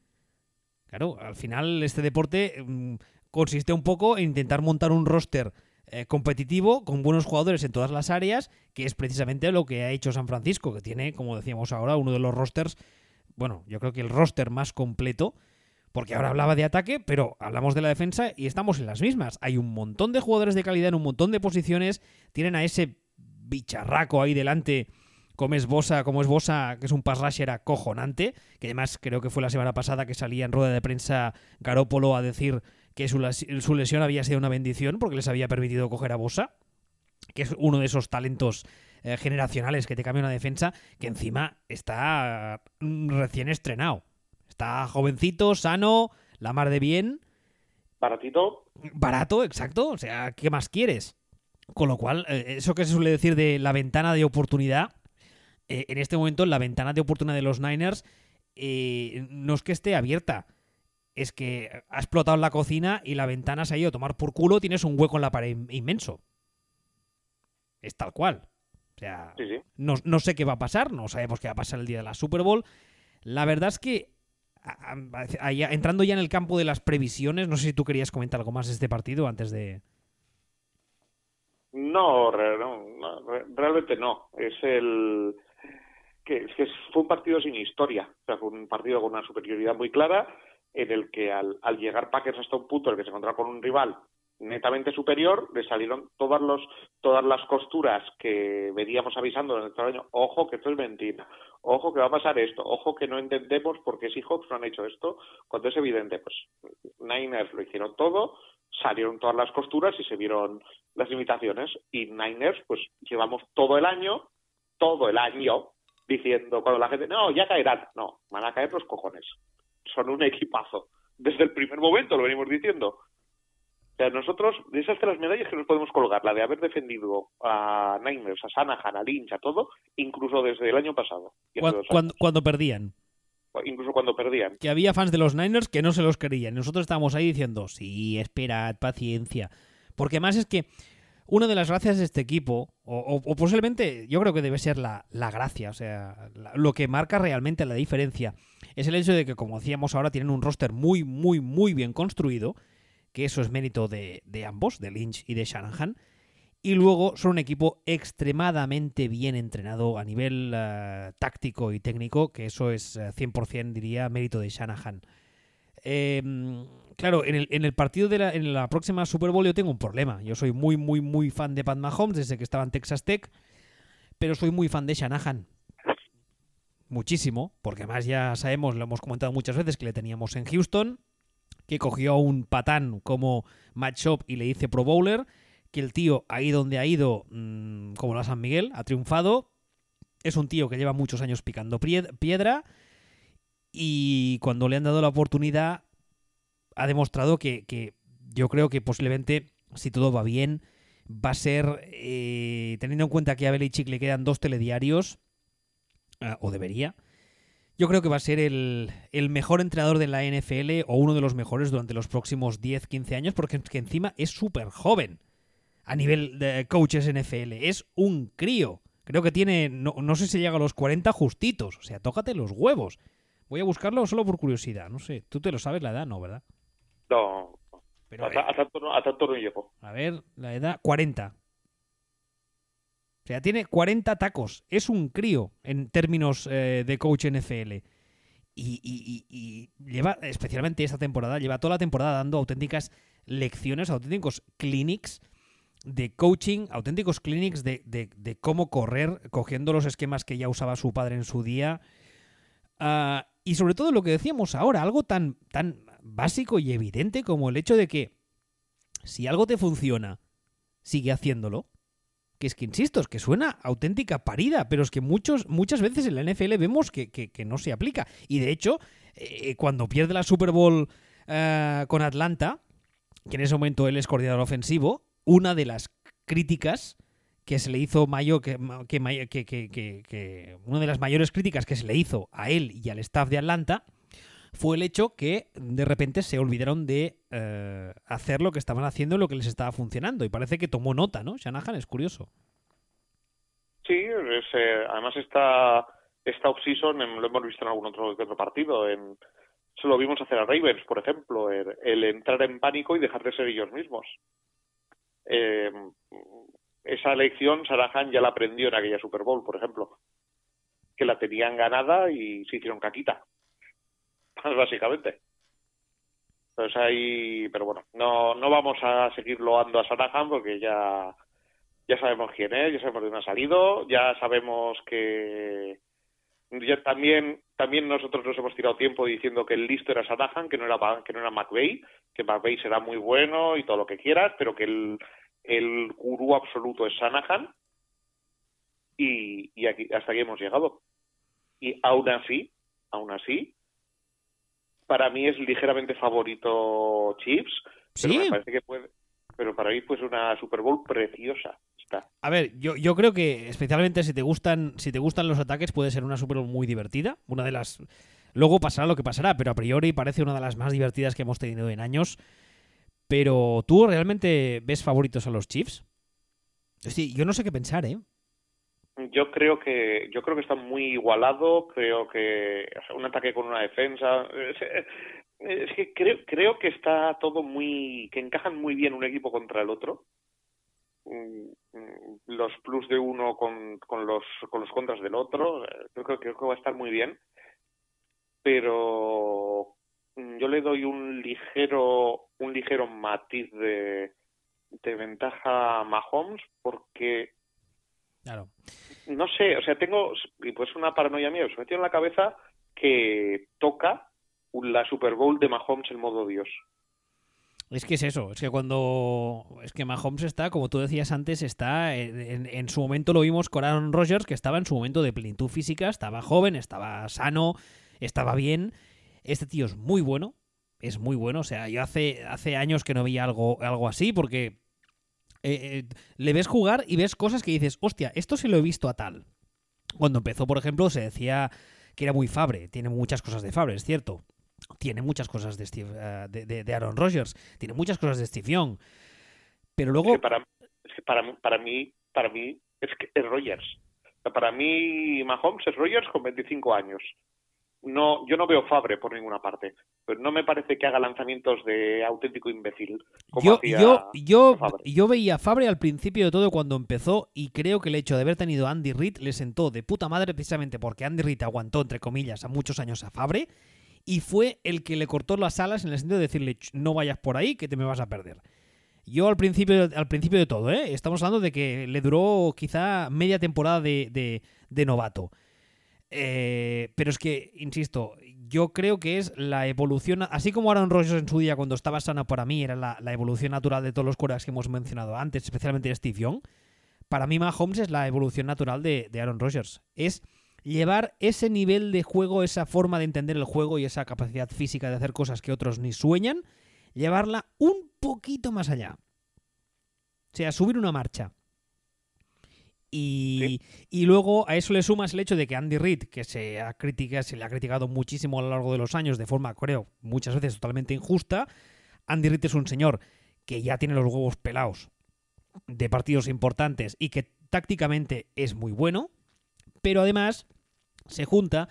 Claro, al final este deporte mm, consiste un poco en intentar montar un roster eh, competitivo con buenos jugadores en todas las áreas, que es precisamente lo que ha hecho San Francisco, que tiene, como decíamos ahora, uno de los rosters, bueno, yo creo que el roster más completo, porque ahora hablaba de ataque, pero hablamos de la defensa y estamos en las mismas. Hay un montón de jugadores de calidad en un montón de posiciones, tienen a ese bicharraco ahí delante como es Bosa, como es Bosa, que es un pass rusher acojonante, que además creo que fue la semana pasada que salía en rueda de prensa Garópolo a decir que su, lesión había sido una bendición porque les había permitido coger a Bosa, que es uno de esos talentos eh, generacionales que te cambia una defensa, que encima está mm, recién estrenado. Está jovencito, sano, la mar de bien. Baratito. Barato, exacto. O sea, ¿qué más quieres? Con lo cual, eh, eso que se suele decir de la ventana de oportunidad, eh, en este momento la ventana de oportunidad de los Niners no es que esté abierta, es que ha explotado la cocina y la ventana se ha ido a tomar por culo, tienes un hueco en la pared inmenso. Es tal cual. O sea, No, sé qué va a pasar, no sabemos qué va a pasar el día de la Super Bowl. La verdad es que, entrando ya en el campo de las previsiones, no sé si tú querías comentar algo más de este partido antes de... No, realmente no. Es el que, fue un partido sin historia. O sea, fue un partido con una superioridad muy clara en el que al, llegar Packers hasta un punto en el que se encontraba con un rival netamente superior, le salieron todas los todas las costuras que veníamos avisando en el año, ojo que esto es mentira, ojo que va a pasar esto, ojo que no entendemos por qué Seahawks no han hecho esto, cuando es evidente, pues Niners lo hicieron todo, salieron todas las costuras y se vieron las limitaciones, y Niners pues llevamos todo el año, todo el año, diciendo cuando la gente, no, ya caerán, no, van a caer los cojones son un equipazo. Desde el primer momento lo venimos diciendo. O sea, nosotros, de esas tres medallas que nos podemos colgar, la de haber defendido a Niners, a Sanahan, a Lynch, a todo, incluso desde el año pasado. Cuando, cuando, perdían incluso cuando perdían. Que había fans de los Niners que no se los creían. Nosotros estábamos ahí diciendo, sí, esperad, paciencia. Porque más es que una de las gracias de este equipo, o, posiblemente yo creo que debe ser la, gracia, o sea, lo que marca realmente la diferencia, es el hecho de que, como decíamos ahora, tienen un roster muy, muy, muy bien construido, que eso es mérito de, ambos, de Lynch y de Shanahan, y luego son un equipo extremadamente bien entrenado a nivel eh, táctico y técnico, que eso es 100% eh, diría mérito de Shanahan. Em, claro, en el, partido de la, próxima Super Bowl yo tengo un problema. Yo soy muy, muy, muy fan de Pat Mahomes desde que estaba en Texas Tech, pero soy muy fan de Shanahan muchísimo, porque además ya sabemos, lo hemos comentado muchas veces, que le teníamos en Houston, que cogió a un patán como Matt Shop y le hice Pro Bowler, que el tío ahí donde ha ido, mm, como la San Miguel, ha triunfado. Es un tío que lleva muchos años picando piedra y cuando le han dado la oportunidad ha demostrado que, yo creo que posiblemente, si todo va bien, va a ser, eh, teniendo en cuenta que a Belichick le quedan dos telediarios, Ah, o debería. Yo creo que va a ser el, mejor entrenador de la NFL o uno de los mejores durante los próximos 10, 15 años, porque que encima es súper joven a nivel de coaches NFL. Es un crío. Creo que tiene, no, sé si llega a los 40 justitos. O sea, tócate los huevos. Voy a buscarlo solo por curiosidad. No sé, tú te lo sabes la edad, ¿no, verdad? No. Pero, a, a, tanto, a tanto no llego. A ver, la edad, 40. O sea, tiene 40 tacos. Es un crío en términos eh, de coach NFL. Y, lleva, especialmente esta temporada, lleva toda la temporada dando auténticas lecciones, auténticos clinics de coaching, auténticos clinics de, cómo correr, cogiendo los esquemas que ya usaba su padre en su día. Ah, y sobre todo lo que decíamos ahora, algo tan, tan básico y evidente como el hecho de que si algo te funciona, sigue haciéndolo que es que, insisto, es que suena auténtica parida, pero es que muchos, muchas veces en la NFL vemos que, no se aplica. Y de hecho, eh, cuando pierde la Super Bowl eh, con Atlanta, que en ese momento él es coordinador ofensivo, una de las críticas que se le hizo mayo, que, que, una de las mayores críticas que se le hizo a él y al staff de Atlanta fue el hecho que de repente se olvidaron de eh, hacer lo que estaban haciendo, lo que les estaba funcionando. Y parece que tomó nota, ¿no? Shanahan es curioso. Sí, eh, además está esta offseason lo hemos visto en algún otro, otro partido. En, se lo vimos hacer a Ravens, por ejemplo, el, entrar en pánico y dejar de ser ellos mismos. Eh, esa lección Sarahan ya la aprendió en aquella Super Bowl, por ejemplo, que la tenían ganada y se hicieron caquita, básicamente. Entonces ahí, pero bueno, no, no vamos a seguir loando a Sanahan porque ya, ya sabemos quién es, ya sabemos de dónde ha salido, ya sabemos que ya también también nosotros nos hemos tirado tiempo diciendo que el listo era Sanahan, que no era que no era McVeigh, que McVeigh será muy bueno y todo lo que quieras, pero que el, el gurú absoluto es Sanahan y, y aquí hasta aquí hemos llegado. Y aún así, aún así, para mí es ligeramente favorito Chips, pero me parece que puede, pero para mí pues una Super Bowl preciosa. Está. A ver, yo, yo creo que especialmente si te gustan si te gustan los ataques puede ser una Super Bowl muy divertida, una de las luego pasará lo que pasará, pero a priori parece una de las más divertidas que hemos tenido en años. Pero tú realmente ves favoritos a los Chiefs? Sí, yo no sé qué pensar, ¿eh? Yo creo que yo creo que está muy igualado. Creo que un ataque con una defensa. Es, que creo creo que está todo muy que encajan muy bien un equipo contra el otro. Mm, mm, los plus de uno con, con los con los contras del otro. Creo que creo que va a estar muy bien. Pero yo le doy un ligero un ligero matiz de, de ventaja a Mahomes porque Claro. No sé, o sea, tengo, y pues una paranoia mía, se metió en la cabeza que toca la Super Bowl de Mahomes en modo Dios. Es que es eso, es que cuando. Es que Mahomes está, como tú decías antes, está. En, en, su momento lo vimos con Aaron Rodgers, que estaba en su momento de plenitud física, estaba joven, estaba sano, estaba bien. Este tío es muy bueno, es muy bueno. O sea, yo hace, hace años que no veía algo, algo así, porque eh, eh, le ves jugar y ves cosas que dices, hostia, esto se lo he visto a tal. Cuando empezó, por ejemplo, se decía que era muy Fabre, tiene muchas cosas de Fabre, es cierto. Tiene muchas cosas de, Steve, eh, de, Aaron Rodgers, tiene muchas cosas de Steve Young. Pero luego... Para, para, para mí, para mí es que es Rodgers. Para mí, Mahomes es Rodgers con 25 años no, yo no veo Fabre por ninguna parte, pero no me parece que haga lanzamientos de auténtico imbécil. yo, yo, yo, yo, veía a Fabre al principio de todo cuando empezó y creo que el hecho de haber tenido a Andy Reid le sentó de puta madre precisamente porque Andy Reid aguantó, entre comillas, a muchos años a Fabre y fue el que le cortó las alas en el sentido de decirle no vayas por ahí que te me vas a perder. Yo al principio, al principio de todo, ¿eh? estamos hablando de que le duró quizá media temporada de, de novato. Eh, pero es que, insisto, yo creo que es la evolución, así como Aaron Rodgers en su día cuando estaba sana para mí era la, evolución natural de todos los quarterbacks que hemos mencionado antes, especialmente de Steve Young, para mí Mahomes es la evolución natural de, Aaron Rodgers. Es llevar ese nivel de juego, esa forma de entender el juego y esa capacidad física de hacer cosas que otros ni sueñan, llevarla un poquito más allá. O sea, subir una marcha. Y, luego a eso le sumas el hecho de que Andy Reid, que se, ha se le ha criticado muchísimo a lo largo de los años de forma, creo, muchas veces totalmente injusta, Andy Reid es un señor que ya tiene los huevos pelados de partidos importantes y que tácticamente es muy bueno, pero además se junta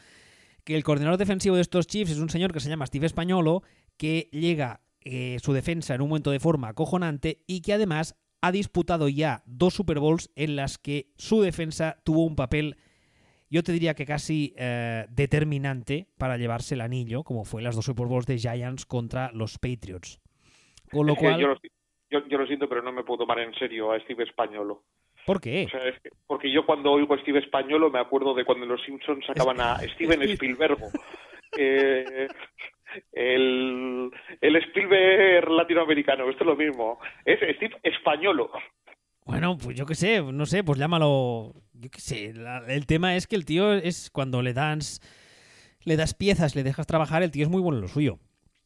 que el coordinador defensivo de estos Chiefs es un señor que se llama Steve Españolo, que llega eh, su defensa en un momento de forma acojonante y que además ha disputado ya dos Super Bowls en las que su defensa tuvo un papel, yo te diría que casi eh, determinante para llevarse el anillo, como fue las dos Super Bowls de Giants contra los Patriots. Con lo cual... Yo lo, siento, pero no me puedo tomar en serio a Steve Españolo. ¿Por qué? porque yo cuando oigo a Steve Españolo me acuerdo de cuando los Simpsons sacaban a Steven Spielberg. Eh, el, el Spielberg latinoamericano, esto es lo mismo. Es Steve españolo. Bueno, pues yo qué sé, no sé, pues llámalo. Yo qué sé. el tema es que el tío es cuando le das, le das piezas, le dejas trabajar, el tío es muy bueno en lo suyo.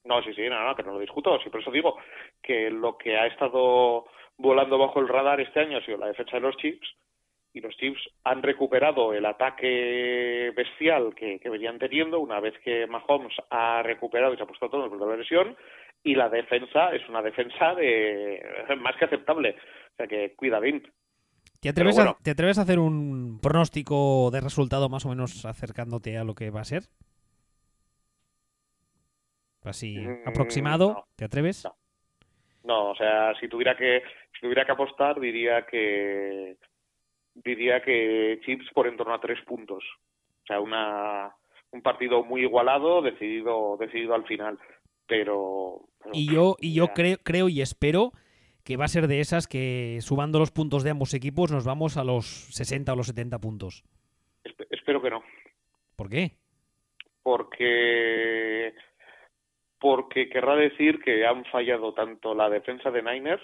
No, sí, sí, no, no, que no lo discuto. Sí, por eso digo que lo que ha estado volando bajo el radar este año ha sido la defensa de los Chips y los Chiefs han recuperado el ataque bestial que, venían teniendo una vez que Mahomes ha recuperado y se ha puesto todo de la lesión y la defensa es una defensa de más que aceptable. O sea que cuida bien. ¿Te atreves, Pero bueno. a, ¿Te atreves a hacer un pronóstico de resultado más o menos acercándote a lo que va a ser? Así, Mm, aproximado, no. ¿te atreves? No. No, o sea, si tuviera que si tuviera que apostar diría que diría que Chips por en torno a tres puntos. O sea, una un partido muy igualado, decidido decidido al final. Pero, pero, Y yo, y yo creo, creo y espero que va a ser de esas que subando los puntos de ambos equipos nos vamos a los 60 o los 70 puntos. Espe- espero que no, ¿Por qué? porque porque querrá decir que han fallado tanto la defensa de Niners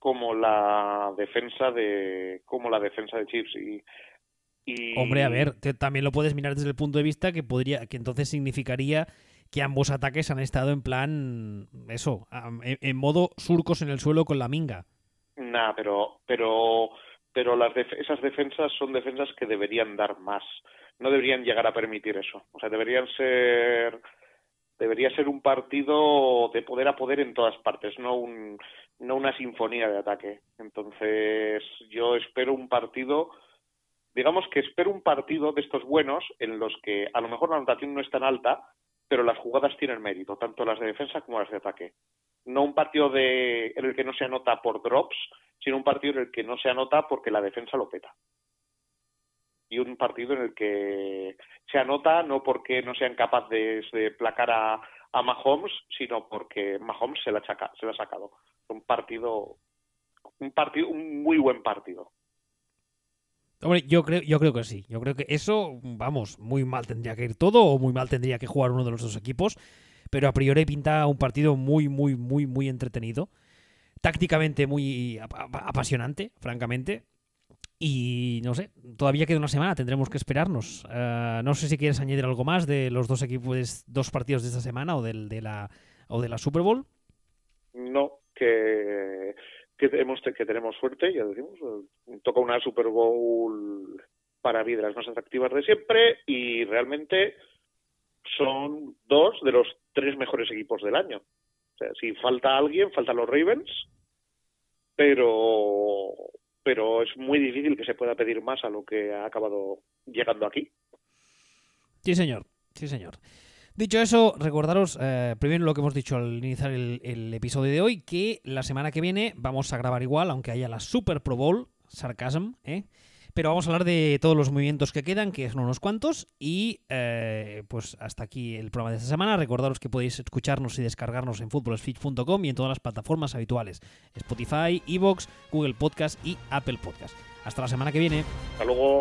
como la defensa de como la defensa de Chips y, y Hombre, a ver, te- también lo puedes mirar desde el punto de vista que podría, que entonces significaría que ambos ataques han estado en plan, eso, en, en modo surcos en el suelo con la minga. Nah, pero pero pero las def- esas defensas son defensas que deberían dar más. No deberían llegar a permitir eso. O sea, deberían ser debería ser un partido de poder a poder en todas partes, no un no una sinfonía de ataque. Entonces, yo espero un partido digamos que espero un partido de estos buenos en los que a lo mejor la anotación no es tan alta, pero las jugadas tienen mérito, tanto las de defensa como las de ataque. No un partido de, en el que no se anota por drops, sino un partido en el que no se anota porque la defensa lo peta. Y un partido en el que se anota no porque no sean capaces de placar a, a Mahomes, sino porque Mahomes se la, chaca- se la ha sacado. Un partido, un partido, un muy buen partido. Hombre, yo creo, yo creo que sí. Yo creo que eso, vamos, muy mal tendría que ir todo o muy mal tendría que jugar uno de los dos equipos. Pero a priori pinta un partido muy, muy, muy, muy entretenido. Tácticamente muy ap- ap- apasionante, francamente. Y no sé, todavía queda una semana, tendremos que esperarnos. Eh, no sé si quieres añadir algo más de los dos equipos, dos partidos de esta semana o del, de la o de la Super Bowl. No, que, que, hemos, que tenemos suerte, ya decimos. Toca una Super Bowl para mí de las más atractivas de siempre y realmente son dos de los tres mejores equipos del año. O sea, si falta alguien, faltan los Ravens, pero pero es muy difícil que se pueda pedir más a lo que ha acabado llegando aquí. Sí, señor. Sí, señor. Dicho eso, recordaros eh, primero lo que hemos dicho al iniciar el, episodio de hoy, que la semana que viene vamos a grabar igual, aunque haya la Super Pro Bowl, sarcasm, ¿eh? Pero vamos a hablar de todos los movimientos que quedan, que son unos cuantos, y eh, pues hasta aquí el programa de esta semana. Recordaros que podéis escucharnos y descargarnos en footballspeech.com y en todas las plataformas habituales, Spotify, Evox, Google Podcast y Apple Podcast. Hasta la semana que viene. Hasta luego.